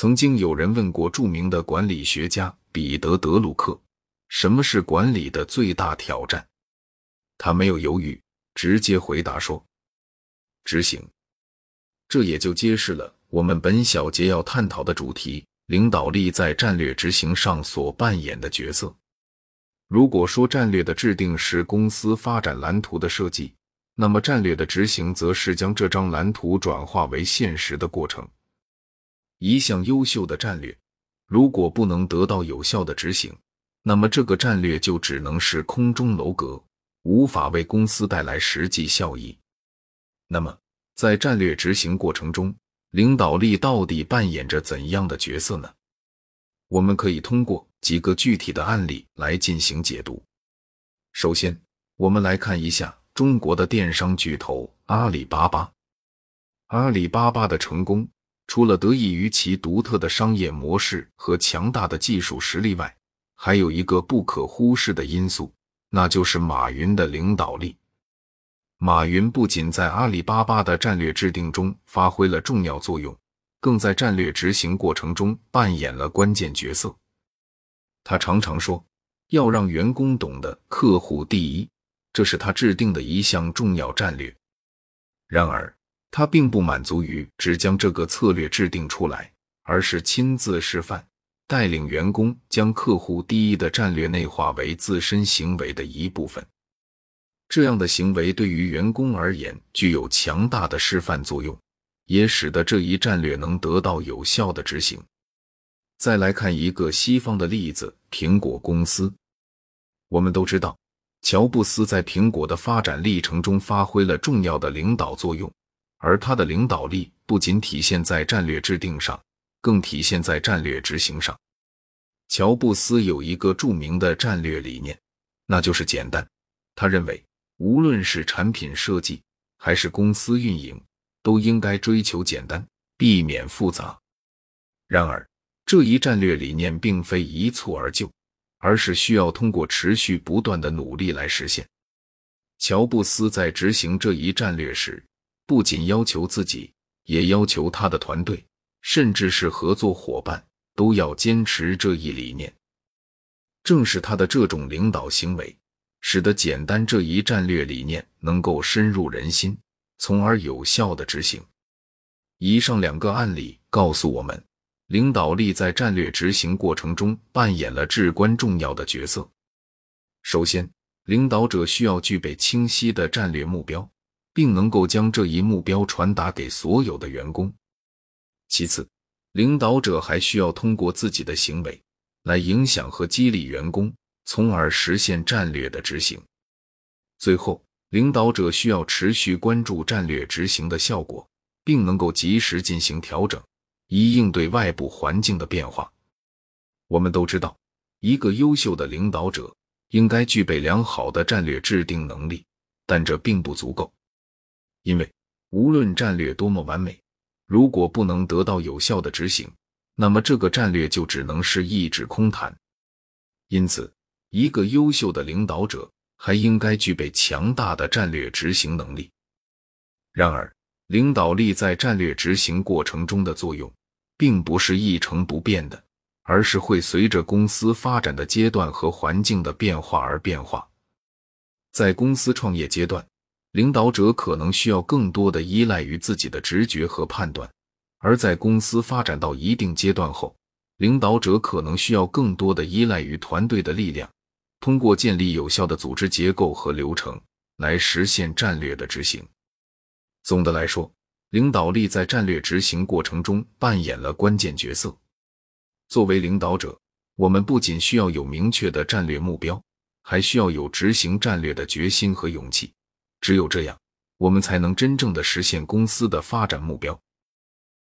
曾经有人问过著名的管理学家彼得·德鲁克：“什么是管理的最大挑战？”他没有犹豫，直接回答说：“执行。”这也就揭示了我们本小节要探讨的主题——领导力在战略执行上所扮演的角色。如果说战略的制定是公司发展蓝图的设计，那么战略的执行则是将这张蓝图转化为现实的过程。一项优秀的战略，如果不能得到有效的执行，那么这个战略就只能是空中楼阁，无法为公司带来实际效益。那么，在战略执行过程中，领导力到底扮演着怎样的角色呢？我们可以通过几个具体的案例来进行解读。首先，我们来看一下中国的电商巨头阿里巴巴。阿里巴巴的成功。除了得益于其独特的商业模式和强大的技术实力外，还有一个不可忽视的因素，那就是马云的领导力。马云不仅在阿里巴巴的战略制定中发挥了重要作用，更在战略执行过程中扮演了关键角色。他常常说，要让员工懂得客户第一，这是他制定的一项重要战略。然而，他并不满足于只将这个策略制定出来，而是亲自示范，带领员工将客户第一的战略内化为自身行为的一部分。这样的行为对于员工而言具有强大的示范作用，也使得这一战略能得到有效的执行。再来看一个西方的例子，苹果公司。我们都知道，乔布斯在苹果的发展历程中发挥了重要的领导作用。而他的领导力不仅体现在战略制定上，更体现在战略执行上。乔布斯有一个著名的战略理念，那就是简单。他认为，无论是产品设计还是公司运营，都应该追求简单，避免复杂。然而，这一战略理念并非一蹴而就，而是需要通过持续不断的努力来实现。乔布斯在执行这一战略时，不仅要求自己，也要求他的团队，甚至是合作伙伴，都要坚持这一理念。正是他的这种领导行为，使得简单这一战略理念能够深入人心，从而有效的执行。以上两个案例告诉我们，领导力在战略执行过程中扮演了至关重要的角色。首先，领导者需要具备清晰的战略目标。并能够将这一目标传达给所有的员工。其次，领导者还需要通过自己的行为来影响和激励员工，从而实现战略的执行。最后，领导者需要持续关注战略执行的效果，并能够及时进行调整，以应对外部环境的变化。我们都知道，一个优秀的领导者应该具备良好的战略制定能力，但这并不足够。因为无论战略多么完美，如果不能得到有效的执行，那么这个战略就只能是一纸空谈。因此，一个优秀的领导者还应该具备强大的战略执行能力。然而，领导力在战略执行过程中的作用，并不是一成不变的，而是会随着公司发展的阶段和环境的变化而变化。在公司创业阶段。领导者可能需要更多的依赖于自己的直觉和判断，而在公司发展到一定阶段后，领导者可能需要更多的依赖于团队的力量，通过建立有效的组织结构和流程来实现战略的执行。总的来说，领导力在战略执行过程中扮演了关键角色。作为领导者，我们不仅需要有明确的战略目标，还需要有执行战略的决心和勇气。只有这样，我们才能真正的实现公司的发展目标，